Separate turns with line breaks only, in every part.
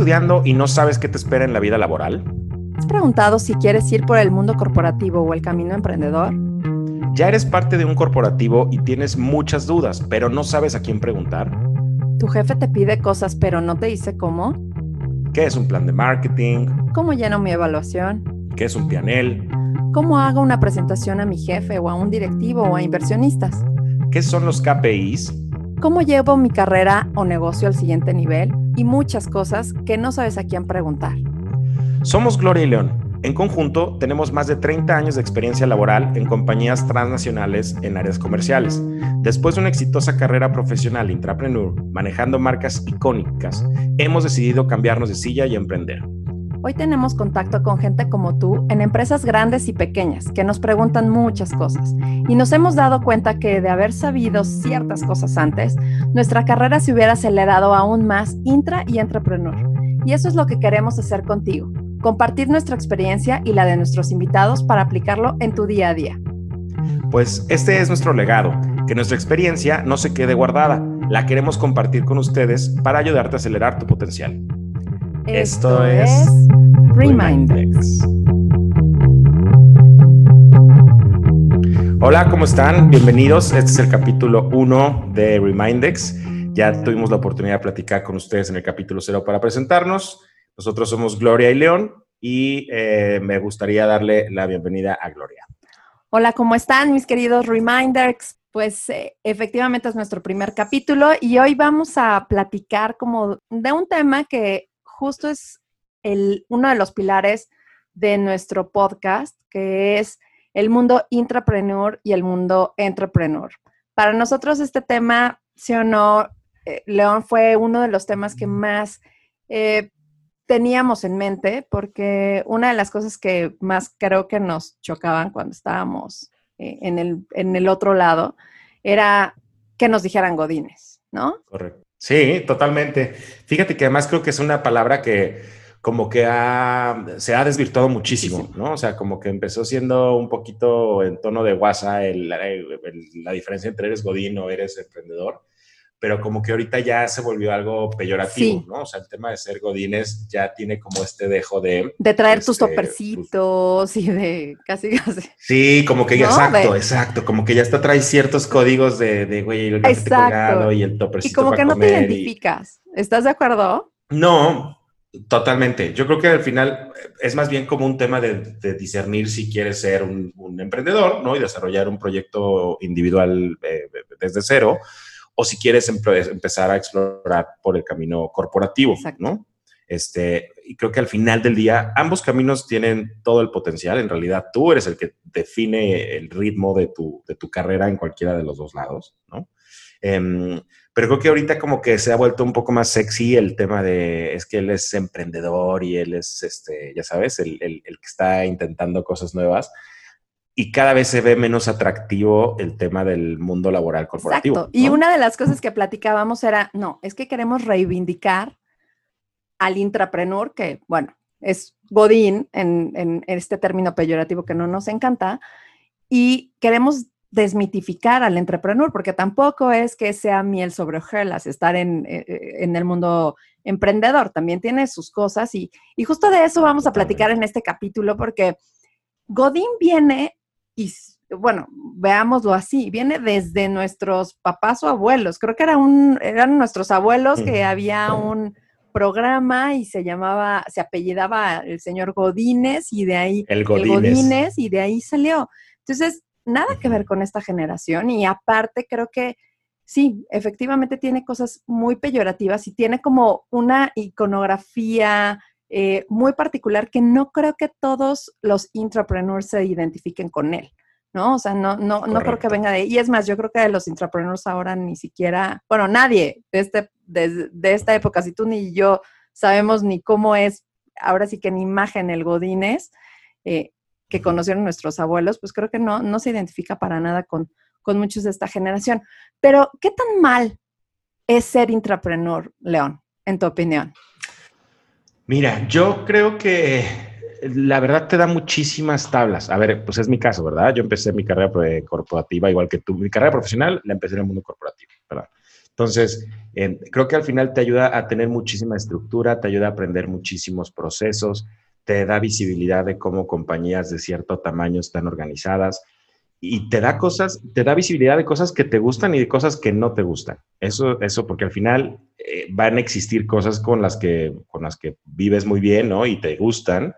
estudiando y no sabes qué te espera en la vida laboral?
¿Has preguntado si quieres ir por el mundo corporativo o el camino emprendedor?
¿Ya eres parte de un corporativo y tienes muchas dudas, pero no sabes a quién preguntar?
¿Tu jefe te pide cosas pero no te dice cómo?
¿Qué es un plan de marketing?
¿Cómo lleno mi evaluación?
¿Qué es un pianel?
¿Cómo hago una presentación a mi jefe o a un directivo o a inversionistas?
¿Qué son los KPIs?
¿Cómo llevo mi carrera o negocio al siguiente nivel? Y muchas cosas que no sabes a quién preguntar.
Somos Gloria y León. En conjunto, tenemos más de 30 años de experiencia laboral en compañías transnacionales en áreas comerciales. Después de una exitosa carrera profesional intrapreneur, manejando marcas icónicas, hemos decidido cambiarnos de silla y emprender.
Hoy tenemos contacto con gente como tú en empresas grandes y pequeñas que nos preguntan muchas cosas y nos hemos dado cuenta que de haber sabido ciertas cosas antes, nuestra carrera se hubiera acelerado aún más intra y entrepreneur. Y eso es lo que queremos hacer contigo, compartir nuestra experiencia y la de nuestros invitados para aplicarlo en tu día a día.
Pues este es nuestro legado, que nuestra experiencia no se quede guardada, la queremos compartir con ustedes para ayudarte a acelerar tu potencial. Esto, es Remindex. Hola, ¿cómo están? Bienvenidos. Este es el capítulo 1 de Remindex. Ya tuvimos la oportunidad de platicar con ustedes en el capítulo 0 para presentarnos. Nosotros somos Gloria y León y eh, me gustaría darle la bienvenida a Gloria.
Hola, ¿cómo están mis queridos Reminders? Pues eh, efectivamente es nuestro primer capítulo y hoy vamos a platicar como de un tema que justo es el, uno de los pilares de nuestro podcast, que es el mundo intrapreneur y el mundo entrepreneur. Para nosotros este tema, sí o no, eh, León fue uno de los temas que más eh, teníamos en mente, porque una de las cosas que más creo que nos chocaban cuando estábamos eh, en, el, en el otro lado era que nos dijeran godines, ¿no?
Correcto. Sí, totalmente. Fíjate que además creo que es una palabra que como que se ha desvirtuado muchísimo, ¿no? O sea, como que empezó siendo un poquito en tono de guasa la diferencia entre eres godín o eres emprendedor, pero como que ahorita ya se volvió algo peyorativo, ¿no? O sea, el tema de ser godines ya tiene como este dejo de...
De traer tus este, topercitos y de casi, casi.
Sí, como que ya, exacto, exacto, como que ya está trae ciertos códigos de, de güey, el colgado y el topercito
Y como que no te identificas, ¿estás de acuerdo?
No, Totalmente. Yo creo que al final es más bien como un tema de, discernir si quieres ser un, emprendedor, ¿no? Y desarrollar un proyecto individual eh, desde cero, o si quieres empezar a explorar por el camino corporativo, ¿no? Este, y creo que al final del día ambos caminos tienen todo el potencial. En realidad tú eres el que define el ritmo de tu, de tu carrera en cualquiera de los dos lados, ¿no? Em, pero creo que ahorita como que se ha vuelto un poco más sexy el tema de, es que él es emprendedor y él es, este, ya sabes, el, el, el que está intentando cosas nuevas y cada vez se ve menos atractivo el tema del mundo laboral corporativo. Exacto.
Y una de las cosas que platicábamos era, no, es que queremos reivindicar al intrapreneur, que bueno, es Godín en, en, este término peyorativo que no nos encanta, y queremos desmitificar al entrepreneur, porque tampoco es que sea miel sobre hojuelas estar en, eh, en, el mundo emprendedor, también tiene sus cosas y, y justo de eso vamos a platicar en este capítulo, porque Godín viene y bueno, veámoslo así, viene desde nuestros papás o abuelos. Creo que era un, eran nuestros abuelos que había un programa y se llamaba, se apellidaba el señor Godínez y de ahí
el Godínez,
y de ahí salió. Entonces, nada que ver con esta generación y aparte creo que sí, efectivamente tiene cosas muy peyorativas y tiene como una iconografía eh, muy particular que no creo que todos los intrapreneurs se identifiquen con él, ¿no? O sea, no, no, no creo que venga de... Y es más, yo creo que de los intrapreneurs ahora ni siquiera, bueno, nadie de, este, de, esta época, si tú ni yo sabemos ni cómo es, ahora sí que en imagen el Godínez, eh, que conocieron nuestros abuelos, pues creo que no, no se identifica para nada con, con muchos de esta generación. Pero, ¿qué tan mal es ser intrapreneur, León, en tu opinión?
Mira, yo creo que la verdad te da muchísimas tablas. A ver, pues es mi caso, ¿verdad? Yo empecé mi carrera corporativa igual que tú. Mi carrera profesional la empecé en el mundo corporativo, ¿verdad? Entonces, creo que al final te ayuda a tener muchísima estructura, te ayuda a aprender muchísimos procesos, te da visibilidad de cómo compañías de cierto tamaño están organizadas y te da cosas, te da visibilidad de cosas que te gustan y de cosas que no te gustan. Eso, eso porque al final eh, van a existir cosas con las que, con las que vives muy bien, ¿no? Y te gustan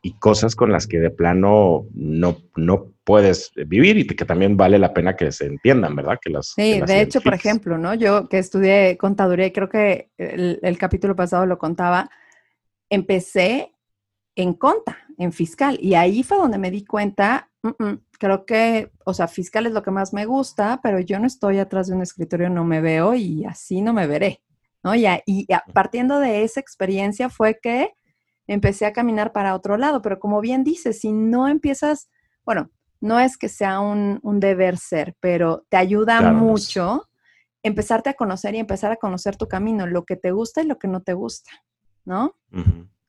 y cosas con las que de plano no, no puedes vivir y que también vale la pena que se entiendan, ¿verdad? Que las,
sí, de hecho, por ejemplo, ¿no? Yo que estudié contaduría y creo que el, el capítulo pasado lo contaba, empecé en conta, en fiscal, y ahí fue donde me di cuenta, creo que, o sea, fiscal es lo que más me gusta, pero yo no estoy atrás de un escritorio, no me veo y así no me veré, ¿no? Y, y partiendo de esa experiencia fue que empecé a caminar para otro lado, pero como bien dices, si no empiezas, bueno, no es que sea un, deber ser, pero te ayuda mucho empezarte a conocer y empezar a conocer tu camino, lo que te gusta y lo que no te gusta, ¿no?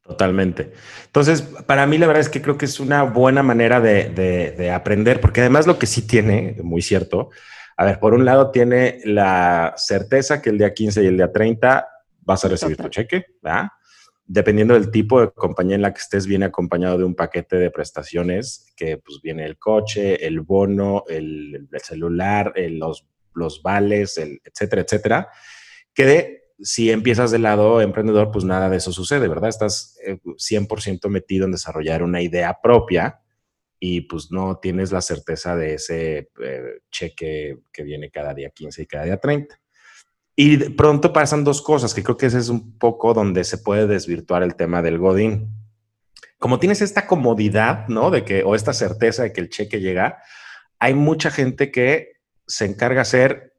Totalmente. Entonces, para mí la verdad es que creo que es una buena manera de, aprender, porque además lo que sí tiene, muy cierto, a ver, por un lado tiene la certeza que el día 15 y el día 30 vas a recibir tu cheque, ¿verdad? dependiendo del tipo de compañía en la que estés, viene acompañado de un paquete de prestaciones que pues viene el coche, el bono, el, celular, los, los vales, el, etcétera, etcétera, que si empiezas del lado emprendedor, pues nada de eso sucede, ¿verdad? Estás 100% eh, metido en desarrollar una idea propia y pues no tienes la certeza de ese eh, cheque que viene cada día 15 y cada día 30. Y pronto pasan dos cosas, que creo que ese es un poco donde se puede desvirtuar el tema del Godín. Como tienes esta comodidad, ¿no? De que, o esta certeza de que el cheque llega, hay mucha gente que se encarga de hacer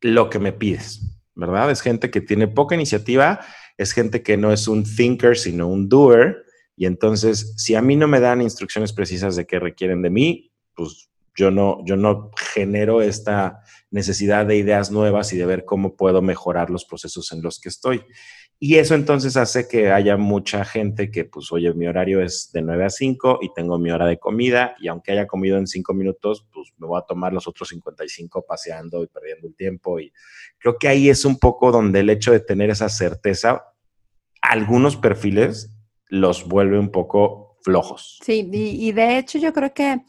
lo que me pides, ¿verdad? Es gente que tiene poca iniciativa, es gente que no es un thinker, sino un doer. Y entonces, si a mí no me dan instrucciones precisas de qué requieren de mí, pues yo no, yo no genero esta necesidad de ideas nuevas y de ver cómo puedo mejorar los procesos en los que estoy. Y eso entonces hace que haya mucha gente que, pues, oye, mi horario es de 9 a 5 y tengo mi hora de comida y aunque haya comido en 5 minutos, pues me voy a tomar los otros 55 paseando y perdiendo el tiempo. Y creo que ahí es un poco donde el hecho de tener esa certeza, algunos perfiles los vuelve un poco flojos.
Sí, y, y de hecho yo creo que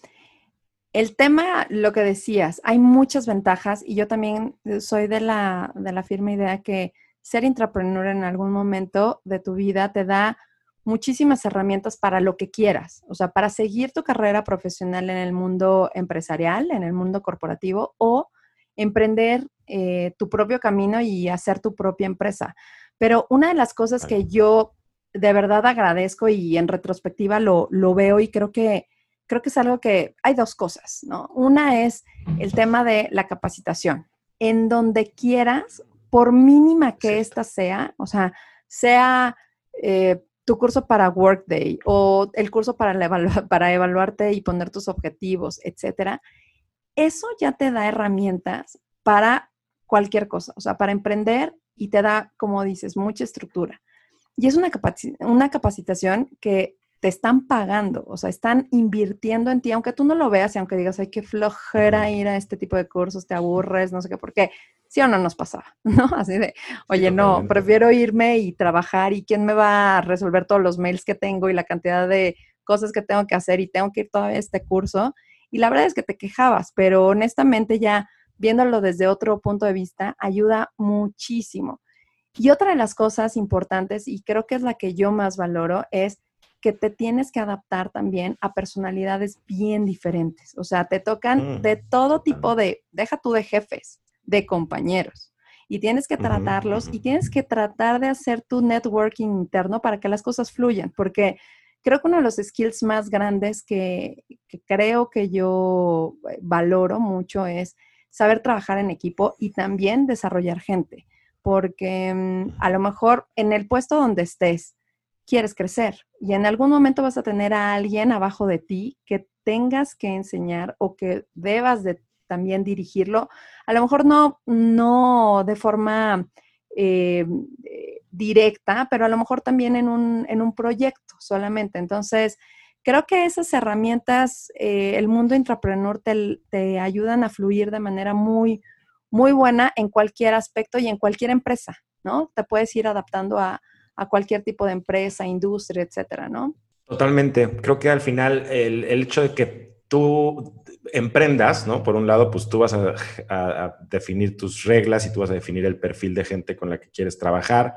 el tema, lo que decías, hay muchas ventajas y yo también soy de la, de la firme idea que ser intrapreneur en algún momento de tu vida te da muchísimas herramientas para lo que quieras, o sea, para seguir tu carrera profesional en el mundo empresarial, en el mundo corporativo o emprender eh, tu propio camino y hacer tu propia empresa. Pero una de las cosas que yo de verdad agradezco y en retrospectiva lo, lo veo y creo que creo que es algo que hay dos cosas, ¿no? Una es el tema de la capacitación. En donde quieras, por mínima que ésta sea, o sea, sea eh, tu curso para Workday o el curso para, para evaluarte y poner tus objetivos, etcétera, eso ya te da herramientas para cualquier cosa, o sea, para emprender y te da, como dices, mucha estructura. Y es una, una capacitación que te están pagando, o sea, están invirtiendo en ti, aunque tú no lo veas y aunque digas, ay, qué flojera ir a este tipo de cursos, te aburres, no sé qué, porque sí o no nos pasaba, ¿no? Así de, oye, no, prefiero irme y trabajar y quién me va a resolver todos los mails que tengo y la cantidad de cosas que tengo que hacer y tengo que ir todavía a este curso. Y la verdad es que te quejabas, pero honestamente ya viéndolo desde otro punto de vista, ayuda muchísimo. Y otra de las cosas importantes, y creo que es la que yo más valoro, es que te tienes que adaptar también a personalidades bien diferentes. O sea, te tocan mm, de todo tipo de, deja tú de jefes, de compañeros. Y tienes que tratarlos y tienes que tratar de hacer tu networking interno para que las cosas fluyan, porque creo que uno de los skills más grandes que, creo que yo eh, valoro mucho es saber trabajar en equipo y también desarrollar gente, porque mm, a lo mejor en el puesto donde estés, quieres crecer y en algún momento vas a tener a alguien abajo de ti que tengas que enseñar o que debas de también dirigirlo, a lo mejor no, no de forma eh, directa, pero a lo mejor también en un, en un proyecto solamente. Entonces, creo que esas herramientas, eh, el mundo intrapreneur te, te ayudan a fluir de manera muy, muy buena en cualquier aspecto y en cualquier empresa, ¿no? Te puedes ir adaptando a, cualquier tipo de empresa, industria, etcétera, ¿no?
Totalmente. Creo que al final el, hecho de que tú emprendas, ¿no? Por un lado, pues tú vas a, definir tus reglas y tú vas a definir el perfil de gente con la que quieres trabajar.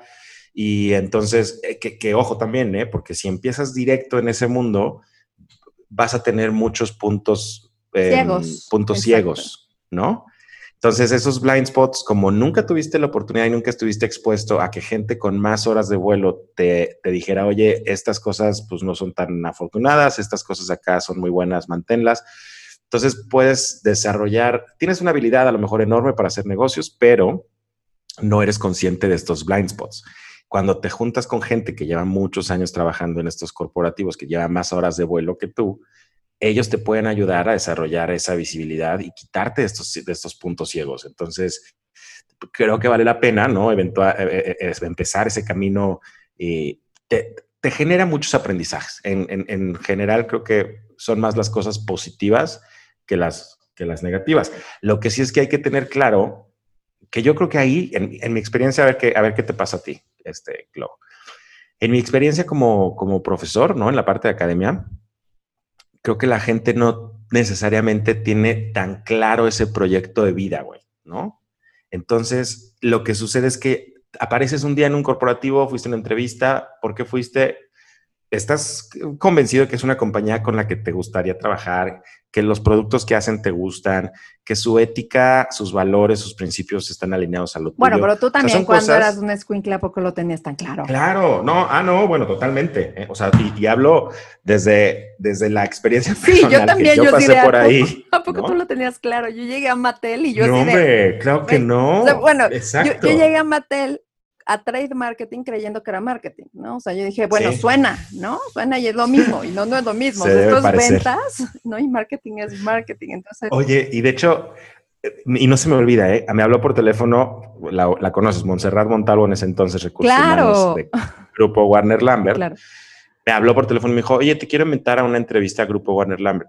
Y entonces, eh, que, ojo también, ¿eh? Porque si empiezas directo en ese mundo, vas a tener muchos puntos,
em, ciegos.
puntos ciegos, ¿no? Entonces, esos blind spots, como nunca tuviste la oportunidad y nunca estuviste expuesto a que gente con más horas de vuelo te, dijera, oye, estas cosas pues no son tan afortunadas, estas cosas acá son muy buenas, manténlas. Entonces, puedes desarrollar, tienes una habilidad a lo mejor enorme para hacer negocios, pero no eres consciente de estos blind spots. Cuando te juntas con gente que lleva muchos años trabajando en estos corporativos, que lleva más horas de vuelo que tú, ellos te pueden ayudar a desarrollar esa visibilidad y quitarte de estos, de estos puntos ciegos. Entonces, creo que vale la pena, ¿no? Eventual, eh, eh, eh, empezar ese camino y te, genera muchos aprendizajes. En, general, creo que son más las cosas positivas que las, que las negativas. Lo que sí es que hay que tener claro que yo creo que ahí, en, mi experiencia, a ver, qué, a ver qué te pasa a ti, este, Glo. En mi experiencia como, como profesor, ¿no? En la parte de academia, creo que la gente no necesariamente tiene tan claro ese proyecto de vida, güey, ¿no? Entonces, lo que sucede es que apareces un día en un corporativo, fuiste a una entrevista, ¿por qué fuiste? estás convencido de que es una compañía con la que te gustaría trabajar, que los productos que hacen te gustan, que su ética, sus valores, sus principios están alineados a lo tuyo.
Bueno, pero tú también cuando eras un escuincle, ¿a poco lo tenías tan claro?
Claro, no, ah, no, bueno, totalmente. ¿eh? O sea, y, hablo desde, desde la experiencia
sí, yo también, yo, pasé por ahí. ¿A poco tú lo tenías claro? Yo llegué a Mattel y yo
No, hombre, claro que no.
bueno, yo, yo llegué a Mattel a trade marketing creyendo que era marketing, ¿no? O sea, yo dije, bueno, suena, ¿no? Suena y es lo mismo, y no, no es lo mismo. Esto es ventas, ¿no? Y marketing es marketing. Entonces...
Oye, y de hecho, y no se me olvida, ¿eh? Me habló por teléfono, la, conoces, Montserrat Montalvo en ese entonces, recursos
claro.
de Grupo Warner Lambert. Claro. Me habló por teléfono y me dijo, oye, te quiero invitar a una entrevista a Grupo Warner Lambert.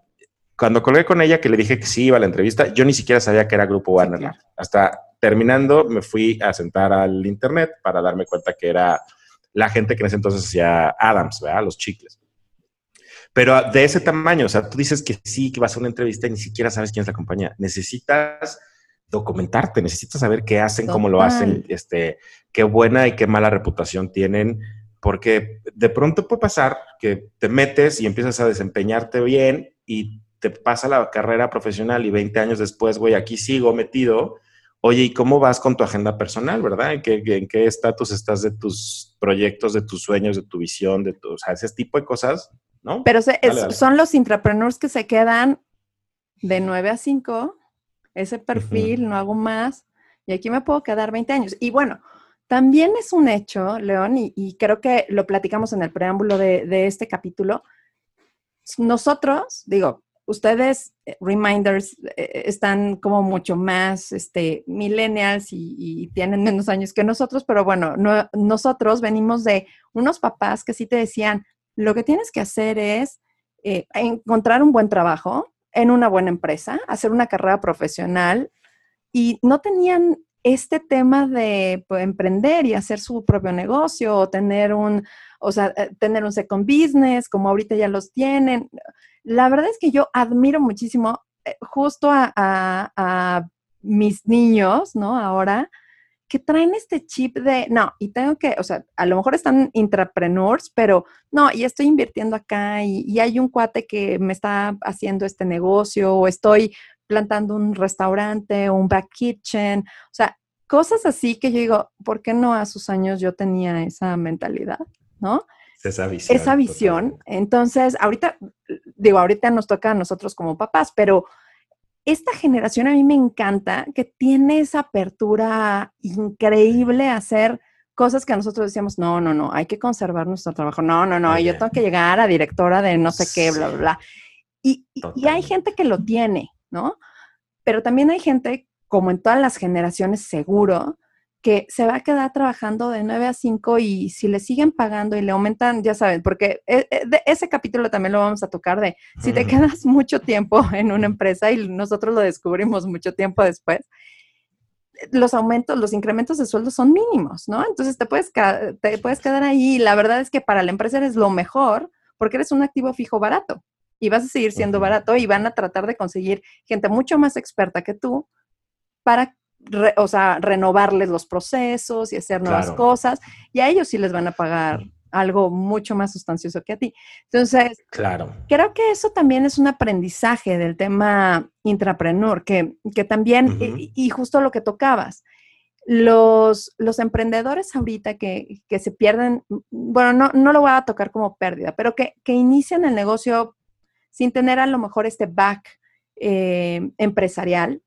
Cuando colgué con ella, que le dije que sí iba a la entrevista, yo ni siquiera sabía que era Grupo Warner Lambert. Hasta terminando, me fui a sentar al internet para darme cuenta que era la gente que en ese entonces hacía Adams, ¿verdad? Los chicles. Pero de ese tamaño, o sea, tú dices que sí, que vas a una entrevista y ni siquiera sabes quién es la compañía. Necesitas documentarte, necesitas saber qué hacen, cómo lo hacen, este, qué buena y qué mala reputación tienen, porque de pronto puede pasar que te metes y empiezas a desempeñarte bien y te pasa la carrera profesional y 20 años después, güey, aquí sigo metido Oye, ¿y cómo vas con tu agenda personal, verdad? ¿En qué estatus estás de tus proyectos, de tus sueños, de tu visión, de tu, o sea, ese tipo de cosas, ¿no?
Pero son los intrapreneurs que se quedan de 9 a 5, ese perfil, no hago más, y aquí me puedo quedar 20 años. Y bueno, también es un hecho, León, y, creo que lo platicamos en el preámbulo de, de este capítulo, nosotros, digo, ustedes, eh, reminders, eh, están como mucho más este, millennials y, tienen menos años que nosotros, pero bueno, nosotros venimos de unos papás que sí te decían, lo que tienes que hacer es eh, encontrar un buen trabajo en una buena empresa, hacer una carrera profesional y no tenían este tema de pues, emprender y hacer su propio negocio o tener un, o sea, tener un second business, como ahorita ya los tienen. La verdad es que yo admiro muchísimo eh, justo a, mis niños, ¿no? Ahora, que traen este chip de, no, y tengo que, o sea, a lo mejor están intrapreneurs, pero no, y estoy invirtiendo acá y, hay un cuate que me está haciendo este negocio o estoy plantando un restaurante un back kitchen, o sea, cosas así que yo digo, ¿por qué no a sus años yo tenía esa mentalidad, ¿no?
Esa visión.
Esa visión. Entonces, ahorita, digo, ahorita nos toca a nosotros como papás, pero esta generación a mí me encanta que tiene esa apertura increíble a hacer cosas que nosotros decíamos, no, no, no, hay que conservar nuestro trabajo, no, no, no, yo tengo que llegar a directora de no sé qué, bla, bla, bla. Y, y, hay gente que lo tiene, ¿no? Pero también hay gente, como en todas las generaciones, seguro, que se va a quedar trabajando de 9 a 5 y si le siguen pagando y le aumentan, ya saben, porque e, e, ese capítulo también lo vamos a tocar de si te quedas mucho tiempo en una empresa y nosotros lo descubrimos mucho tiempo después, los aumentos, los incrementos de sueldo son mínimos, ¿no? Entonces te puedes, te puedes quedar ahí. La verdad es que para la empresa eres lo mejor porque eres un activo fijo barato y vas a seguir siendo barato y van a tratar de conseguir gente mucho más experta que tú para, o sea, renovarles los procesos y hacer nuevas cosas y a ellos sí les van a pagar algo mucho más sustancioso que a ti. Entonces,
claro.
creo que eso también es un aprendizaje del tema intrapreneur, que, que también, y, justo lo que tocabas, los, los emprendedores ahorita que, que, se pierden, bueno, no, no lo voy a tocar como pérdida, pero que, que inician el negocio sin tener a lo mejor este back eh, empresarial,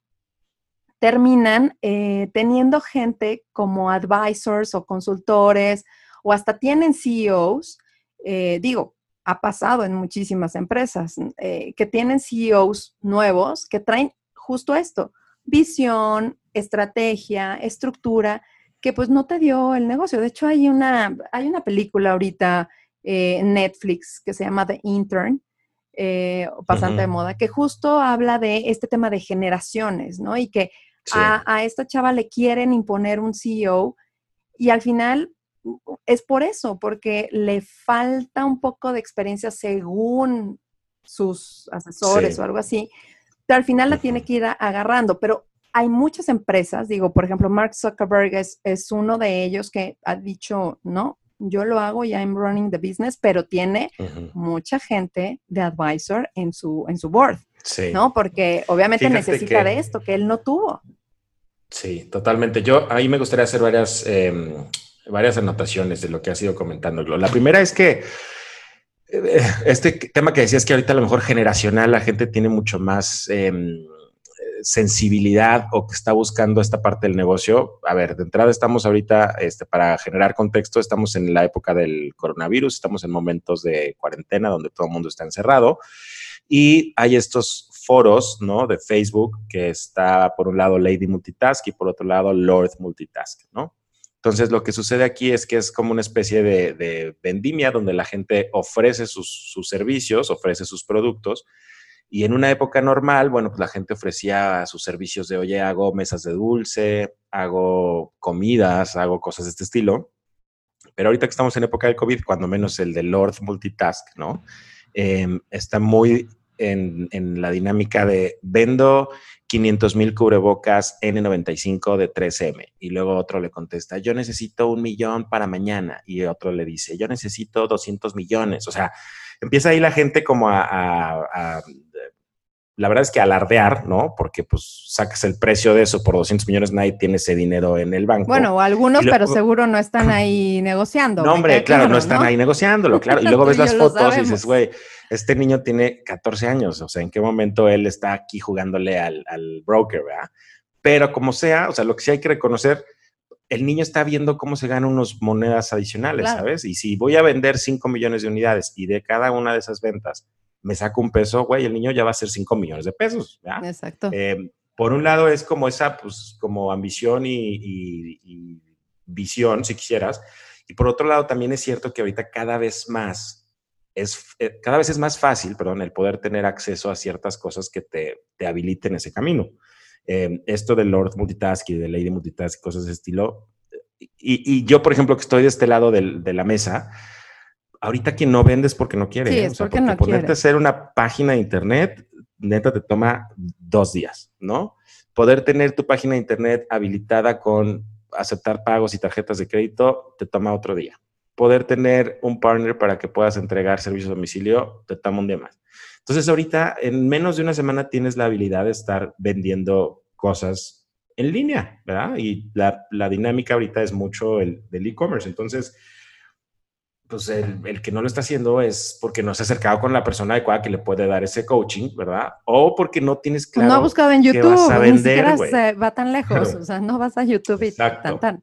terminan eh, teniendo gente como advisors o consultores o hasta tienen CEOs, eh, digo, ha pasado en muchísimas empresas, que tienen CEOs nuevos que traen justo esto, visión, estrategia, estructura, que pues no te dio el negocio. De hecho, hay una, hay una película ahorita en Netflix que se llama The Intern, eh, pasante de moda, que justo habla de este tema de generaciones, ¿no? Y que a, esta chava le quieren imponer un CEO y al final es por eso, porque le falta un poco de experiencia según sus asesores o algo así, pero al final la tiene que ir agarrando, pero hay muchas empresas, digo, por ejemplo, Mark Zuckerberg es, es, uno de ellos que ha dicho, no, yo lo hago, ya I'm running the business, pero tiene mucha gente de advisor en su, en su board, ¿no? Porque obviamente necesita de esto que él no tuvo.
Sí, totalmente. Yo ahí me gustaría hacer varias, em, varias anotaciones de lo que ha sido comentando. La primera es que eh, este tema que decías que ahorita a lo mejor generacional la gente tiene mucho más... Em, sensibilidad o que está buscando esta parte del negocio. A ver, de entrada estamos ahorita, este, para generar contexto, estamos en la época del coronavirus, estamos en momentos de cuarentena donde todo el mundo está encerrado y hay estos foros, ¿no? De Facebook que está por un lado Lady Multitask y por otro lado Lord Multitask, ¿no? Entonces, lo que sucede aquí es que es como una especie de, vendimia donde la gente ofrece sus, sus servicios, ofrece sus productos y en una época normal, bueno, pues la gente ofrecía sus servicios de, oye, hago mesas de dulce, hago comidas, hago cosas de este estilo. Pero ahorita que estamos en época del COVID, cuando menos el de Lord Multitask, ¿no? Em, está muy en, la dinámica de vendo 500 mil cubrebocas N95 de 3M. Y luego otro le contesta, yo necesito un millón para mañana. Y otro le dice, yo necesito 200 millones. O sea, empieza ahí la gente como a la verdad es que alardear, ¿no? Porque pues sacas el precio de eso por 200 millones, nadie tiene ese dinero en el banco.
Bueno, algunos, pero seguro no están ahí negociando.
No, hombre, claro, no están ahí negociándolo, claro. Y luego ves las fotos y dices, güey, este niño tiene 14 años, o sea, ¿en qué momento él está aquí jugándole al, broker, verdad? Pero como sea, o sea, lo que sí hay que reconocer, el niño está viendo cómo se ganan unas monedas adicionales, ¿sabes? Y si voy a vender 5 millones de unidades y de cada una de esas ventas me saco un peso, güey, el niño ya va a ser 5 millones de pesos.
Exacto.
Eh, por un lado es como esa, pues, como ambición y, visión, si quisieras. Y por otro lado también es cierto que ahorita cada vez más es, eh, cada vez es más fácil, perdón, el poder tener acceso a ciertas cosas que te, te habiliten ese camino. Eh, esto del Lord Multitask y de Lady Multitask y cosas de ese estilo. Y, yo, por ejemplo, que estoy de este lado de la mesa, ahorita quien no vendes porque no quiere.
Sí, ¿eh? es porque, no
ponerte a hacer una página de internet, neta, te toma dos días, ¿no? Poder tener tu página de internet habilitada con aceptar pagos y tarjetas de crédito, te toma otro día. Poder tener un partner para que puedas entregar servicios a domicilio, te toma un día más. Entonces, ahorita, en menos de una semana, tienes la habilidad de estar vendiendo cosas en línea, ¿verdad? Y la, la dinámica ahorita es mucho el del e-commerce. Entonces, pues el, que no lo está haciendo es porque no se ha acercado con la persona adecuada que le puede dar ese coaching, ¿verdad? O porque no tienes claro.
No ha buscado en YouTube, vas a vender, ni siquiera va tan lejos, o sea, no vas a YouTube y tan, tan.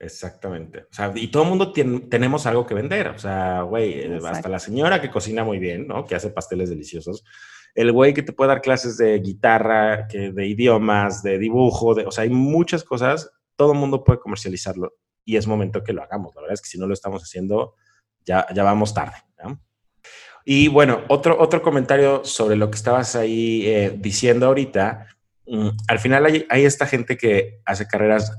Exactamente. O sea, y todo el mundo tenemos algo que vender. O sea, güey, eh, hasta la señora que cocina muy bien, ¿no? Que hace pasteles deliciosos. El güey que te puede dar clases de guitarra, que de idiomas, de dibujo, de, o sea, hay muchas cosas. Todo el mundo puede comercializarlo y es momento que lo hagamos. La verdad es que si no lo estamos haciendo, ya, ya vamos tarde. Y bueno, otro, otro comentario sobre lo que estabas ahí eh, diciendo ahorita mm, al final hay, hay esta gente que hace carreras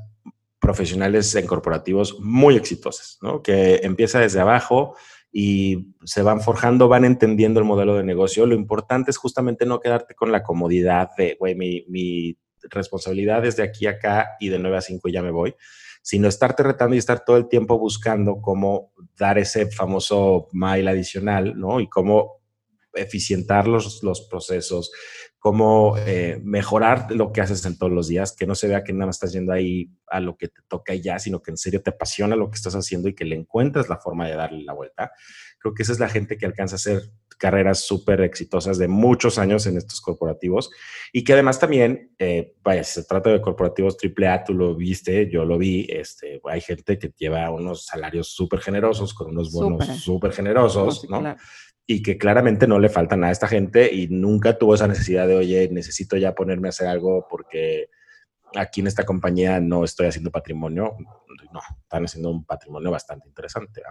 profesionales en corporativos muy exitosas, ¿no? Que empieza desde abajo y se van forjando, van entendiendo el modelo de negocio. Lo importante es justamente no quedarte con la comodidad de, güey, mi, mi responsabilidad es de aquí a acá y de 9 a 5 ya me voy, sino estarte retando y estar todo el tiempo buscando cómo dar ese famoso mile adicional, ¿no? Y cómo eficientar los, los procesos, cómo eh, mejorar lo que haces en todos los días, que no se vea que nada más estás yendo ahí a lo que te toca ya, sino que en serio te apasiona lo que estás haciendo y que le encuentras la forma de darle la vuelta. Creo que esa es la gente que alcanza a hacer carreras súper exitosas de muchos años en estos corporativos y que además también, eh, vaya, si se trata de corporativos AAA, tú lo viste, yo lo vi, este, hay gente que lleva unos salarios súper generosos, con unos bonos súper generosos, ¿no? y que claramente no le falta nada a esta gente y nunca tuvo esa necesidad de, oye, necesito ya ponerme a hacer algo porque aquí en esta compañía no estoy haciendo patrimonio. No, están haciendo un patrimonio bastante interesante.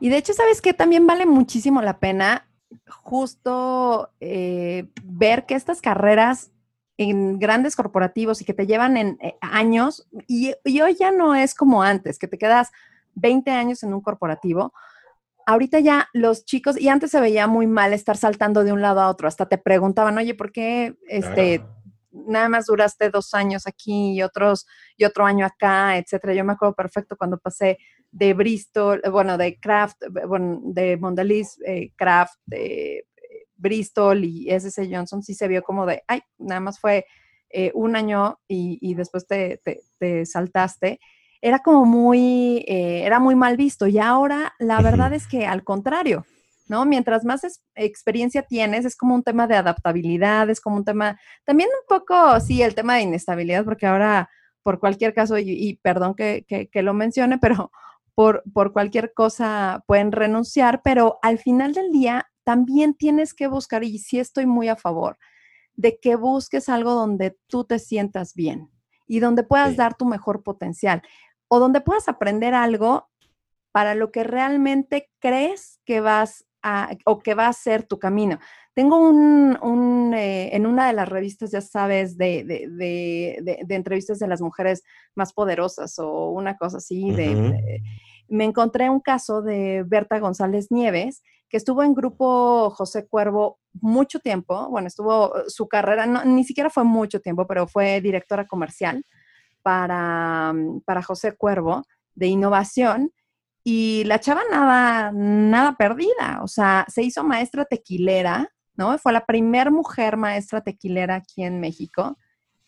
Y de hecho, ¿sabes qué? También vale muchísimo la pena justo eh, ver que estas carreras en grandes corporativos y que te llevan en eh, años, y, y, hoy ya no es como antes, que te quedas 20 años en un corporativo, ahorita ya los chicos, y antes se veía muy mal estar saltando de un lado a otro, hasta te preguntaban, oye, ¿por qué este, nada más duraste dos años aquí y otros, y otro año acá, etcétera? Yo me acuerdo perfecto cuando pasé de Bristol, eh, bueno, de Kraft, eh, bueno, de Mondelez, eh, Kraft, de Bristol y SC Johnson, sí se vio como de, ay, nada más fue un año y, después te, te saltaste era como muy, eh, era muy mal visto. Y ahora la verdad es que al contrario, ¿no? Mientras más experiencia tienes, es como un tema de adaptabilidad, es como un tema, también un poco, sí, el tema de inestabilidad, porque ahora, por cualquier caso, y, perdón que, que, lo mencione, pero por, por cualquier cosa pueden renunciar, pero al final del día también tienes que buscar, y sí estoy muy a favor, de que busques algo donde tú te sientas bien y donde puedas dar tu mejor potencial o donde puedas aprender algo para lo que realmente crees que vas a, o que va a ser tu camino. Tengo un, eh, en una de las revistas, ya sabes, de, de, entrevistas de las mujeres más poderosas o una cosa así, me encontré un caso de Berta González Nieves, que estuvo en grupo José Cuervo mucho tiempo, bueno, estuvo su carrera, ni siquiera fue mucho tiempo, pero fue directora comercial para, mm, para José Cuervo de innovación y la chava nada, nada perdida, o sea, se hizo maestra tequilera, ¿no? Fue la primer mujer maestra tequilera aquí en México,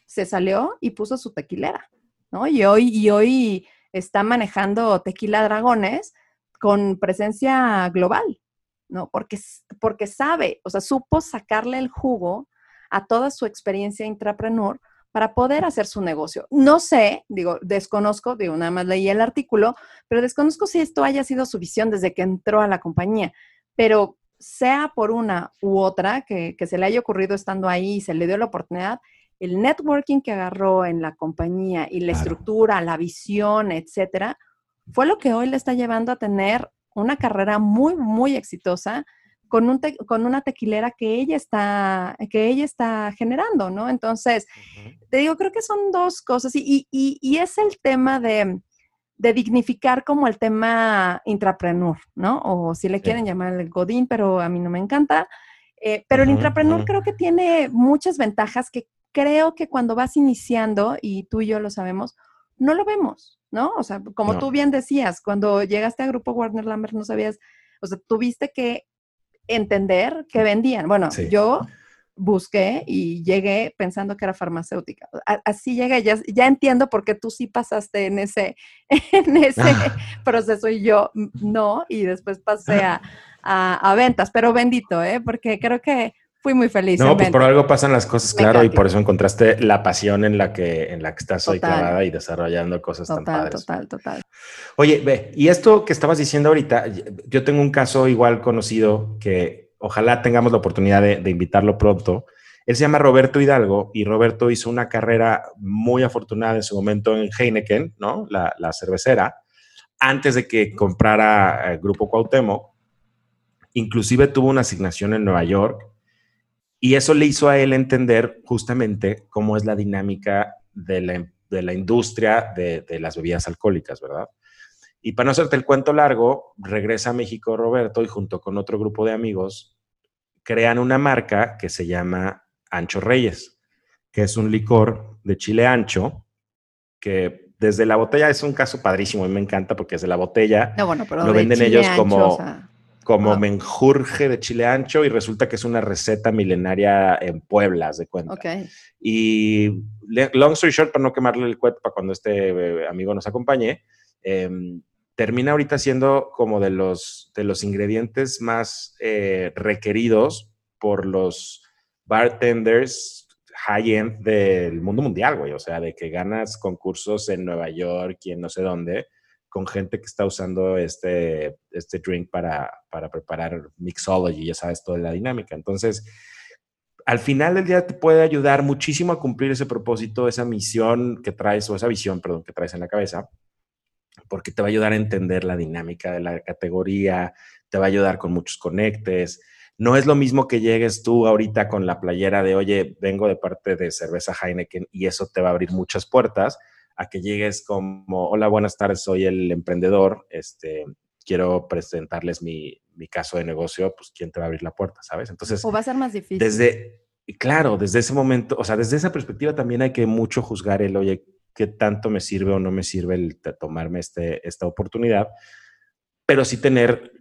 se salió y puso su tequilera, ¿no? Y hoy, y hoy está manejando Tequila Dragones con presencia global, ¿no? Porque, porque sabe, o sea, supo sacarle el jugo a toda su experiencia intrapreneur para poder hacer su negocio. No sé, digo, desconozco, digo, nada más leí el artículo, pero desconozco si esto haya sido su visión desde que entró a la compañía, pero sea por una u otra que, se le haya ocurrido estando ahí y se le dio la oportunidad, el networking que agarró en la compañía y la estructura, la visión, etcétera, fue lo que hoy le está llevando a tener una carrera muy, muy exitosa con, un con una tequilera que ella está, que ella está generando, ¿no? Entonces, te digo, creo que son dos cosas y, y, y es el tema de, de, dignificar como el tema intrapreneur, ¿no? O si le quieren llamar el godín, pero a mí no me encanta. Eh, pero el intrapreneur creo que tiene muchas ventajas que creo que cuando vas iniciando, y tú y yo lo sabemos, no lo vemos, ¿no? O sea, como tú bien decías, cuando llegaste a Grupo Warner Lambert no sabías, o sea, tuviste que entender que vendían. Bueno, yo busqué y llegué pensando que era farmacéutica. Así llegué, ya, ya entiendo por qué tú sí pasaste en ese, en ese ah. proceso y yo no, y después pasé a, a, ventas, pero bendito, ¿eh? porque creo que fui muy feliz.
No, pues por algo pasan las cosas, claro, y por eso encontraste la pasión en la que, en la que estás hoy clavada y desarrollando cosas tan padres.
Total, total.
Oye, ve, y esto que estabas diciendo ahorita, yo tengo un caso igual conocido que ojalá tengamos la oportunidad de, invitarlo pronto. Él se llama Roberto Hidalgo y Roberto hizo una carrera muy afortunada en su momento en Heineken, ¿no? La, la cervecera, antes de que comprara el Grupo Cuauhtémoc. Inclusive tuvo una asignación en Nueva York Y eso le hizo a él entender justamente cómo es la dinámica de la, industria de, de, las bebidas alcohólicas, ¿verdad? Y para no hacerte el cuento largo, regresa a México Roberto y junto con otro grupo de amigos crean una marca que se llama Ancho Reyes, que es un licor de chile ancho que desde la botella es un caso padrísimo y me encanta porque desde la botella lo venden ellos como, como menjurje de chile ancho y resulta que es una receta milenaria en Puebla, de cuenta. Y long story short, para no quemarle el cuento para cuando este eh, amigo nos acompañe, em, termina ahorita siendo como de los, de los ingredientes más eh, requeridos por los bartenders high-end del mundo mundial, güey. O sea, de que ganas concursos en Nueva York y en no sé dónde, con gente que está usando este, este drink para, para preparar mixology, ya sabes, toda la dinámica. Entonces, al final del día te puede ayudar muchísimo a cumplir ese propósito, esa misión que traes, o esa visión, perdón, que traes en la cabeza, porque te va a ayudar a entender la dinámica de la categoría, te va a ayudar con muchos conectes, no es lo mismo que llegues tú ahorita con la playera de, oye, vengo de parte de cerveza Heineken y eso te va a abrir muchas puertas, a que llegues como, hola, buenas tardes, soy el emprendedor, este, quiero presentarles mi, caso de negocio, pues quién te va a abrir la puerta, ¿sabes? Entonces...
O va a ser más difícil.
Desde, claro, desde ese momento, o sea, desde esa perspectiva también hay que mucho juzgar el, oye, qué tanto me sirve o no me sirve el tomarme este, esta oportunidad, pero sí tener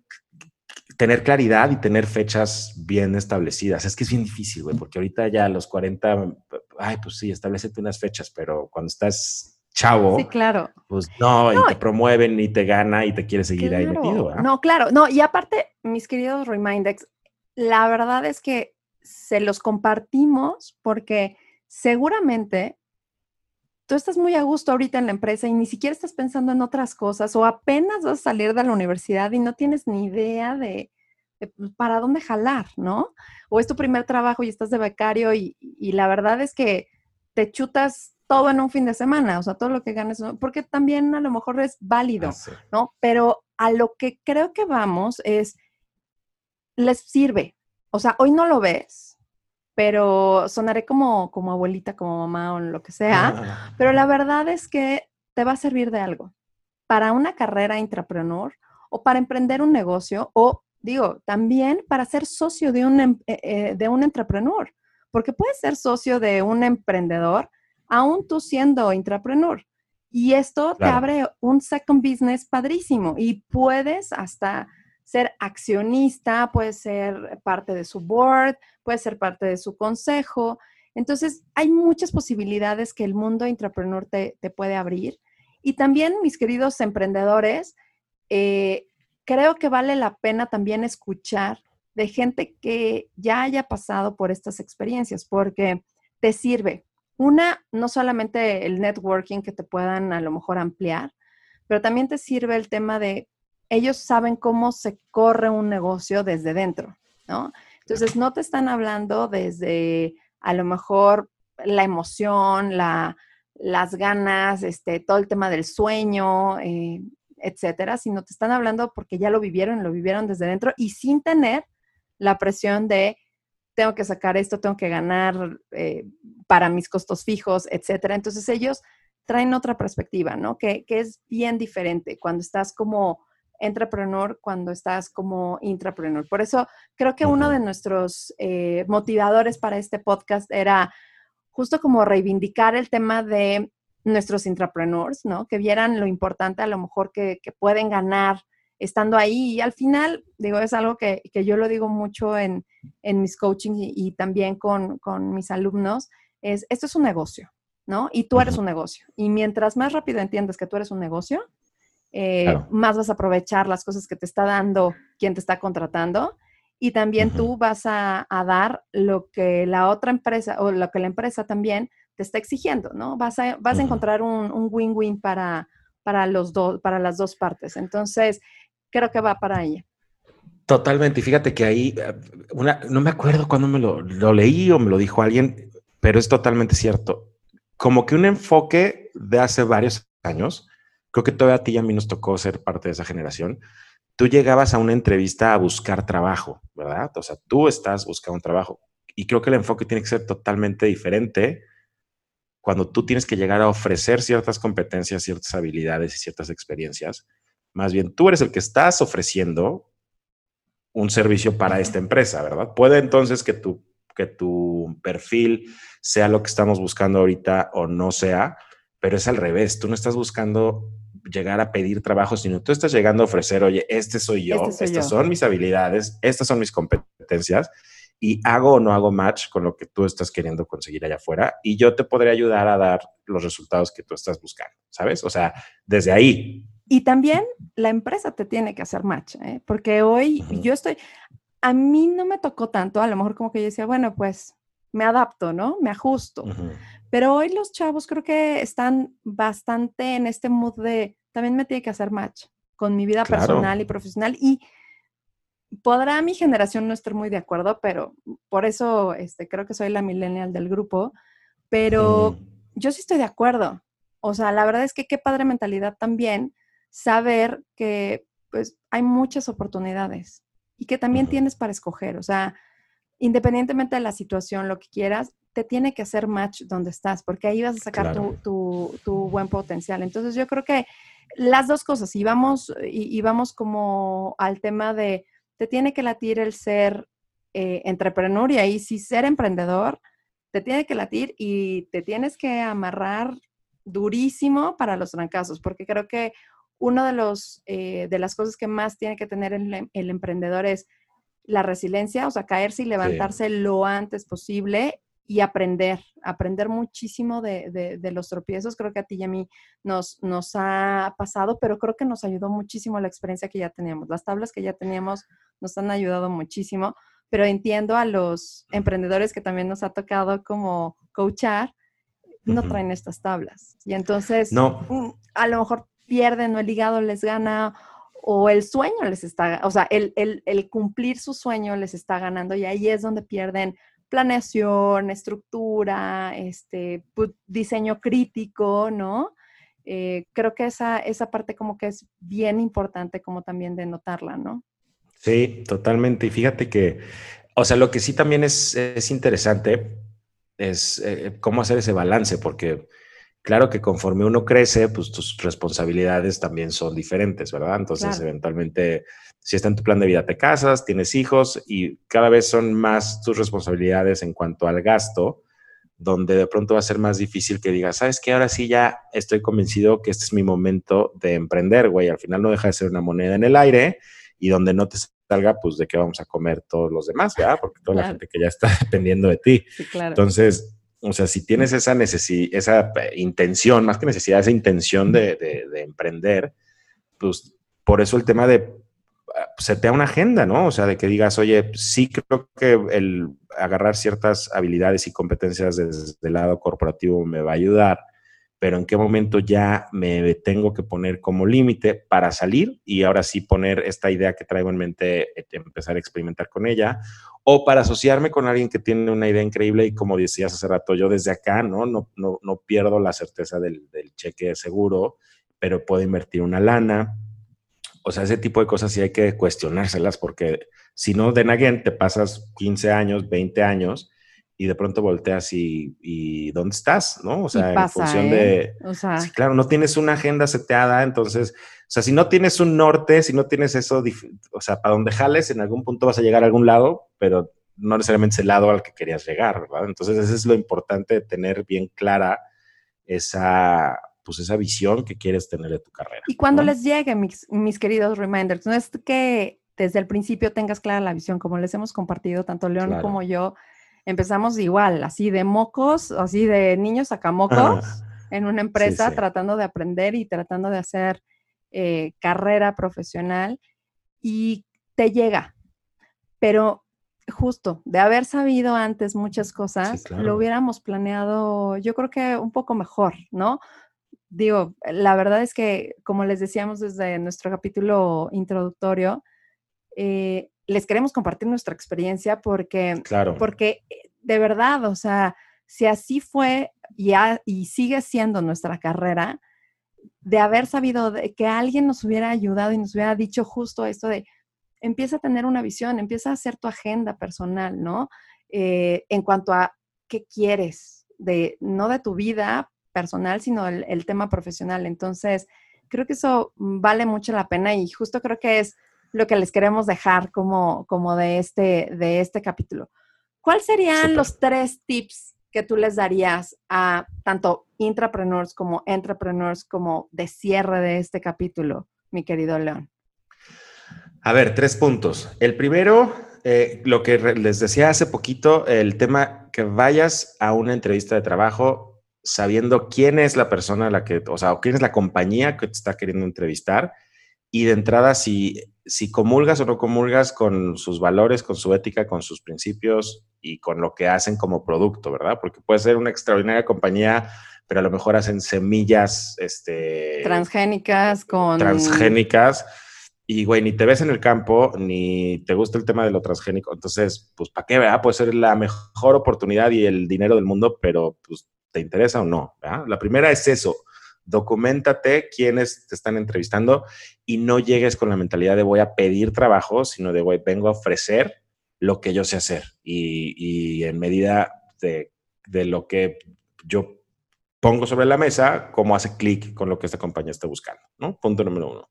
tener claridad y tener fechas bien establecidas. Es que es bien difícil, güey, porque ahorita ya a los 40, ay, pues sí, establecete unas fechas, pero cuando estás chavo,
sí, claro.
pues no, y te promueven y te gana y te quiere seguir ahí metido.
No, claro, no, y aparte, mis queridos Remindex, la verdad es que se los compartimos porque seguramente tú estás muy a gusto ahorita en la empresa y ni siquiera estás pensando en otras cosas o apenas vas a salir de la universidad y no tienes ni idea de, pues, para dónde jalar, ¿no? O es tu primer trabajo y estás de becario y, la verdad es que te chutas todo en un fin de semana, o sea, todo lo que ganes, porque también a lo mejor es válido, ah, ¿no? Pero a lo que creo que vamos es, les sirve, o sea, hoy no lo ves, pero sonaré como, como abuelita, como mamá o lo que sea, pero la verdad es que te va a servir de algo. Para una carrera intrapreneur o para emprender un negocio o, digo, también para ser socio de un, em, eh, eh, de un entrepreneur, porque puedes ser socio de un emprendedor aún tú siendo intrapreneur. Y esto te abre un second business padrísimo y puedes hasta ser accionista, puede ser parte de su board, puede ser parte de su consejo. Entonces, hay muchas posibilidades que el mundo intrapreneur te, puede abrir. Y también, mis queridos emprendedores, eh, creo que vale la pena también escuchar de gente que ya haya pasado por estas experiencias, porque te sirve. Una, no solamente el networking que te puedan a lo mejor ampliar, pero también te sirve el tema de ellos saben cómo se corre un negocio desde dentro, ¿no? Entonces, no te están hablando desde a lo mejor la emoción, las ganas, este, todo el tema del sueño, eh, etcétera, sino te están hablando porque ya lo vivieron, lo vivieron desde dentro y sin tener la presión de tengo que sacar esto, tengo que ganar eh, para mis costos fijos, etcétera. Entonces ellos traen otra perspectiva, ¿no? Que, que es bien diferente cuando estás como entrepreneur cuando estás como intrapreneur. Por eso creo que uno de nuestros eh, motivadores para este podcast era justo como reivindicar el tema de nuestros intrapreneurs, ¿no? Que vieran lo importante a lo mejor que, pueden ganar estando ahí. Y al final, digo, es algo que, yo lo digo mucho en, mis coaching y, también con, con, mis alumnos, es, esto es un negocio, ¿no? Y tú eres un negocio. Y mientras más rápido entiendes que tú eres un negocio, eh, más vas a aprovechar las cosas que te está dando quien te está contratando y también tú vas a, dar lo que la otra empresa o lo que la empresa también te está exigiendo, ¿no? Vas a, vas a encontrar un win-win para, para, los para las dos partes. Entonces, creo que va para ella.
Totalmente. Fíjate que ahí, eh, una, no me acuerdo cuándo me lo, lo leí o me lo dijo alguien, pero es totalmente cierto. Como que un enfoque de hace varios años creo que todavía a ti y a mí nos tocó ser parte de esa generación. Tú llegabas a una entrevista a buscar trabajo, ¿verdad? O sea, tú estás buscando un trabajo. Y creo que el enfoque tiene que ser totalmente diferente cuando tú tienes que llegar a ofrecer ciertas competencias, ciertas habilidades y ciertas experiencias. Más bien, tú eres el que estás ofreciendo un servicio para esta empresa, ¿verdad? Puede entonces que tu, que tu perfil sea lo que estamos buscando ahorita o no sea, pero es al revés. Tú no estás buscando llegar a pedir trabajo, sino tú estás llegando a ofrecer, oye, este soy yo, este estas son mis habilidades, estas son mis competencias y hago o no hago match con lo que tú estás queriendo conseguir allá afuera y yo te podré ayudar a dar los resultados que tú estás buscando, ¿sabes? O sea, desde ahí.
Y también la empresa te tiene que hacer match, ¿eh? porque hoy yo estoy, a mí no me tocó tanto, a lo mejor como que yo decía, bueno, pues me adapto, ¿no? Me ajusto. Pero hoy los chavos creo que están bastante en este mood de, también me tiene que hacer match con mi vida personal y profesional. Y podrá mi generación no estar muy de acuerdo, pero por eso este, creo que soy la millennial del grupo. Pero yo sí estoy de acuerdo. O sea, la verdad es que qué padre mentalidad también saber que pues hay muchas oportunidades y que también tienes para escoger. O sea, independientemente de la situación, lo que quieras, te tiene que hacer match donde estás, porque ahí vas a sacar tu, buen potencial. Entonces yo creo que las dos cosas, y vamos, y, vamos como al tema de, te tiene que latir el ser eh, entrepreneur y ahí sí ser emprendedor, te tiene que latir y te tienes que amarrar durísimo para los trancazos, porque creo que uno de los eh, de las cosas que más tiene que tener el, el emprendedor es la resiliencia, o sea, caerse y levantarse lo antes posible y aprender, aprender muchísimo de, los tropiezos. Creo que a ti y a mí nos, nos ha pasado, pero creo que nos ayudó muchísimo la experiencia que ya teníamos. Las tablas que ya teníamos nos han ayudado muchísimo, pero entiendo a los emprendedores que también nos ha tocado como coachar, no traen estas tablas. Y entonces, no. Mm, a lo mejor pierden o el hígado les gana o el sueño les está, o sea, el, cumplir su sueño les está ganando y ahí es donde pierden planeación, estructura, este, diseño crítico, ¿no? Eh, creo que esa, esa parte como que es bien importante como también de notarla, ¿no?
Sí, totalmente. Y fíjate que, o sea, lo que sí también es, es interesante es eh, cómo hacer ese balance, porque Claro que conforme uno crece, pues tus responsabilidades también son diferentes, ¿verdad? Entonces, eventualmente, si está en tu plan de vida, te casas, tienes hijos y cada vez son más tus responsabilidades en cuanto al gasto, donde de pronto va a ser más difícil que digas, ¿sabes qué? Ahora sí ya estoy convencido que este es mi momento de emprender, güey. Al final no deja de ser una moneda en el aire y donde no te salga, pues de qué vamos a comer todos los demás, ¿verdad? Porque toda la gente que ya está dependiendo de ti. Sí, claro. Entonces, o sea, si tienes esa necesidad, esa eh, intención, más que necesidad, esa intención de, emprender, pues por eso el tema de ah, setea una agenda, ¿no? O sea, de que digas, oye, sí creo que el agarrar ciertas habilidades y competencias desde el lado corporativo me va a ayudar, pero en qué momento ya me tengo que poner como límite para salir y ahora sí poner esta idea que traigo en mente, eh, empezar a experimentar con ella, o para asociarme con alguien que tiene una idea increíble y como decías hace rato, yo desde acá, ¿no? No, no, no pierdo la certeza del, del cheque seguro, pero puedo invertir una lana. O sea, ese tipo de cosas sí hay que cuestionárselas porque si no, de again, te pasas 15 años, 20 años y de pronto volteas y, ¿dónde estás? ¿No? O sea, en función de... ¿eh? O sea, sí, claro, no tienes una agenda seteada, entonces, o sea, si no tienes un norte, si no tienes eso, o sea, para donde jales, en algún punto vas a llegar a algún lado, pero no necesariamente es el lado al que querías llegar, ¿verdad? Entonces, eso es lo importante de tener bien clara esa, pues esa visión que quieres tener de tu carrera.
Y cuando les llegue, mis, mis queridos reminders, no es que desde el principio tengas clara la visión, como les hemos compartido tanto León como yo, empezamos igual, así de mocos, así de niños sacamocos en una empresa tratando de aprender y tratando de hacer eh, carrera profesional y te llega. Pero justo, de haber sabido antes muchas cosas, lo hubiéramos planeado, yo creo que un poco mejor, ¿no? Digo, la verdad es que, como les decíamos desde nuestro capítulo introductorio, eh, les queremos compartir nuestra experiencia porque, porque eh, de verdad, o sea, si así fue y, y sigue siendo nuestra carrera, de haber sabido de que alguien nos hubiera ayudado y nos hubiera dicho justo esto de empieza a tener una visión, empieza a hacer tu agenda personal, ¿no? eh, en cuanto a qué quieres, de, no de tu vida personal, sino el, tema profesional. Entonces, creo que eso vale mucho la pena y justo creo que es lo que les queremos dejar como, como de, este, de este capítulo. ¿Cuáles serían los tres tips que tú les darías a tanto intrapreneurs como entrepreneurs como de cierre de este capítulo, mi querido León?
A ver, tres puntos. El primero, eh, lo que les decía hace poquito, el tema que vayas a una entrevista de trabajo sabiendo quién es la persona a la que, o sea, quién es la compañía que te está queriendo entrevistar y de entrada si, si comulgas o no comulgas con sus valores, con su ética, con sus principios y con lo que hacen como producto, ¿verdad? Porque puede ser una extraordinaria compañía, pero a lo mejor hacen semillas, este...
Transgénicas con...
Transgénicas. Y, güey, ni te ves en el campo, ni te gusta el tema de lo transgénico. Entonces, pues, ¿para qué, verdad? Puede ser la mejor oportunidad y el dinero del mundo, pero, pues, ¿te interesa o no? ¿verdad? La primera es eso, documentate quiénes te están entrevistando y no llegues con la mentalidad de voy a pedir trabajo, sino de voy, vengo a ofrecer lo que yo sé hacer y, en medida de, lo que yo pongo sobre la mesa, cómo hace clic con lo que esta compañía está buscando, ¿no? Punto número uno.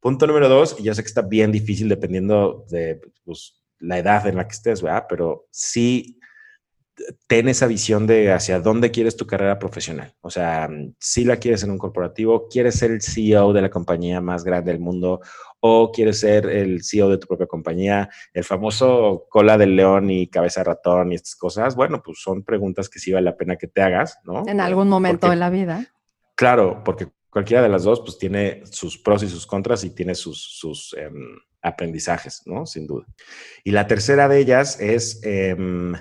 Punto número dos, y ya sé que está bien difícil dependiendo de pues, la edad en la que estés, ¿verdad? Pero sí ten esa visión de hacia dónde quieres tu carrera profesional. O sea, si la quieres en un corporativo, quieres ser el CEO de la compañía más grande del mundo o quieres ser el CEO de tu propia compañía, el famoso cola del león y cabeza de ratón y estas cosas. Bueno, pues son preguntas que sí vale la pena que te hagas, ¿no?
En algún momento de la vida.
Claro, porque cualquiera de las dos pues tiene sus pros y sus contras y tiene sus, sus em, aprendizajes, ¿no? Sin duda. Y la tercera de ellas es... Em,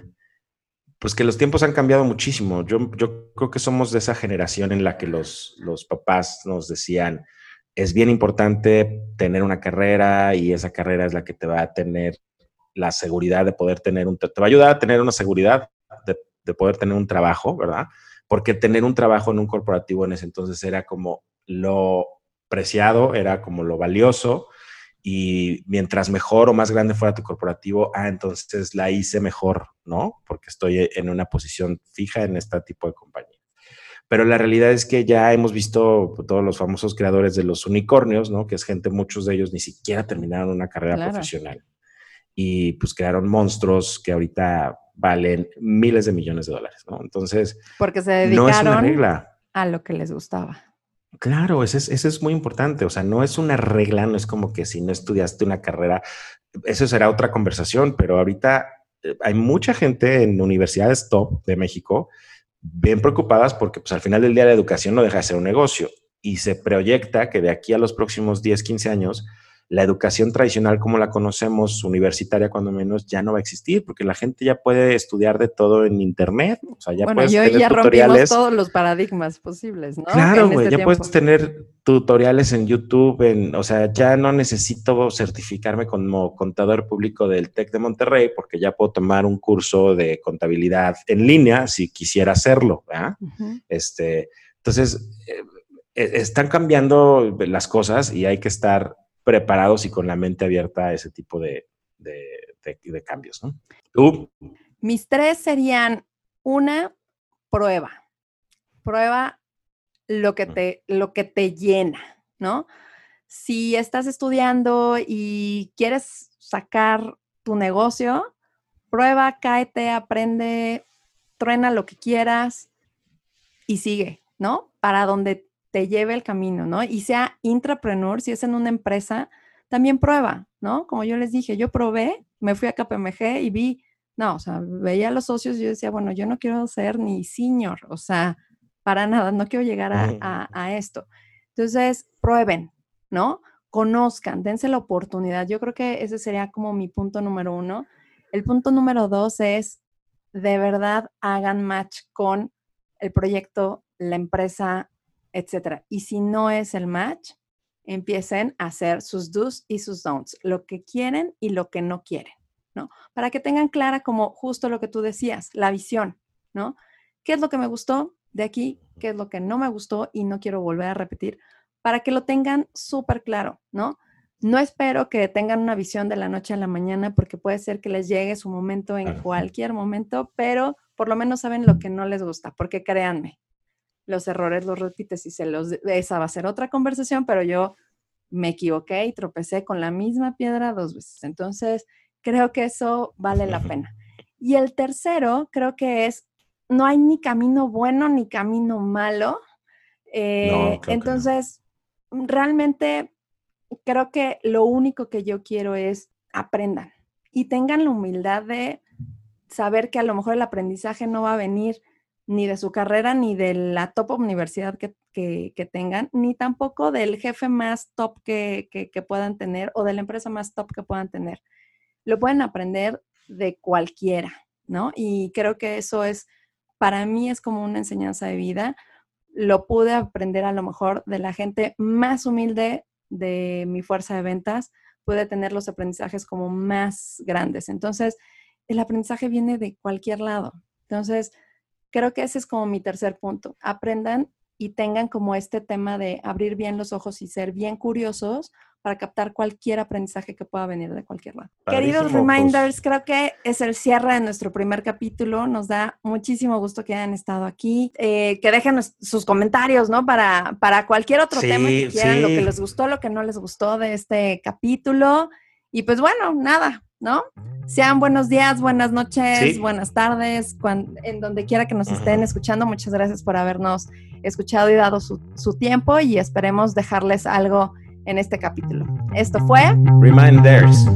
pues que los tiempos han cambiado muchísimo. Yo, creo que somos de esa generación en la que los, papás nos decían, es bien importante tener una carrera y esa carrera es la que te va a tener la seguridad de poder tener un, te va a ayudar a tener una seguridad de poder tener un trabajo, ¿verdad? Porque tener un trabajo en un corporativo en ese entonces era como lo preciado, era como lo valioso, y mientras mejor o más grande fuera tu corporativo, ah, entonces la hice mejor, ¿no? Porque estoy en una posición fija en este tipo de compañía. Pero la realidad es que ya hemos visto todos los famosos creadores de los unicornios, ¿no? Que es gente, muchos de ellos ni siquiera terminaron una carrera profesional. Y pues crearon monstruos que ahorita valen miles de millones de dólares, ¿no? Entonces,
porque se dedicaron a lo que les gustaba.
Claro, eso es, muy importante. O sea, no es una regla, no es como que si no estudiaste una carrera, eso será otra conversación, pero ahorita eh, hay mucha gente en universidades top de México bien preocupadas porque pues, al final del día la educación no deja de ser un negocio y se proyecta que de aquí a los próximos 10, 15 años la educación tradicional como la conocemos, universitaria cuando menos, ya no va a existir, porque la gente ya puede estudiar de todo en internet. O sea, ya puedes tener ya tutoriales.
todos los paradigmas posibles, ¿no?
Claro, güey, este ya puedes tener tutoriales en YouTube, en, o sea, ya no necesito certificarme como contador público del TEC de Monterrey, porque ya puedo tomar un curso de contabilidad en línea si quisiera hacerlo, Este, entonces, eh, eh, están cambiando las cosas y hay que estar preparados y con la mente abierta a ese tipo de, cambios. ¿Tú?
Mis tres serían una prueba. Prueba lo que te, lo que te llena, ¿no? Si estás estudiando y quieres sacar tu negocio, prueba, cáete, aprende, truena lo que quieras y sigue, ¿no? Para donde te lleve el camino, ¿no? Y sea intrapreneur, si es en una empresa, también prueba, ¿no? Como yo les dije, yo probé, me fui a KPMG y vi, no, o sea, veía a los socios y yo decía, bueno, yo no quiero ser ni senior, o sea, para nada, no quiero llegar a, a esto. Entonces, prueben, ¿no? Conozcan, dense la oportunidad. Yo creo que ese sería como mi punto número uno. El punto número dos es, de verdad, hagan match con el proyecto, la empresa, etcétera. Y si no es el match, empiecen a hacer sus do's y sus don'ts, lo que quieren y lo que no quieren, ¿no? Para que tengan clara como justo lo que tú decías, la visión, ¿no? ¿Qué es lo que me gustó de aquí? ¿Qué es lo que no me gustó y no quiero volver a repetir? Para que lo tengan súper claro, ¿no? No espero que tengan una visión de la noche a la mañana porque puede ser que les llegue su momento en cualquier momento, pero por lo menos saben lo que no les gusta, porque créanme, los errores los repites y se los... Esa va a ser otra conversación, pero yo me equivoqué y tropecé con la misma piedra dos veces. Entonces, creo que eso vale la pena. Y el tercero, creo que es, no hay ni camino bueno ni camino malo. Eh, entonces, realmente creo que lo único que yo quiero es aprendan y tengan la humildad de saber que a lo mejor el aprendizaje no va a venir ni de su carrera, ni de la top universidad que, tengan, ni tampoco del jefe más top que, que, puedan tener o de la empresa más top que puedan tener. Lo pueden aprender de cualquiera, ¿no? Y creo que eso es, para mí es como una enseñanza de vida. Lo pude aprender a lo mejor de la gente más humilde de mi fuerza de ventas, puede tener los aprendizajes como más grandes. Entonces, el aprendizaje viene de cualquier lado. Entonces, creo que ese es como mi tercer punto. Aprendan y tengan como este tema de abrir bien los ojos y ser bien curiosos para captar cualquier aprendizaje que pueda venir de cualquier lado. Queridos pues. reminders, creo que es el cierre de nuestro primer capítulo. Nos da muchísimo gusto que hayan estado aquí. Eh, que dejen sus comentarios, ¿no? Para, para cualquier otro tema que quieran, lo que les gustó, lo que no les gustó de este capítulo. Y pues bueno, nada, ¿no? Sean buenos días, buenas noches, buenas tardes, en donde quiera que nos estén escuchando. Muchas gracias por habernos escuchado y dado su, su tiempo y esperemos dejarles algo en este capítulo. Esto fue
Reminders.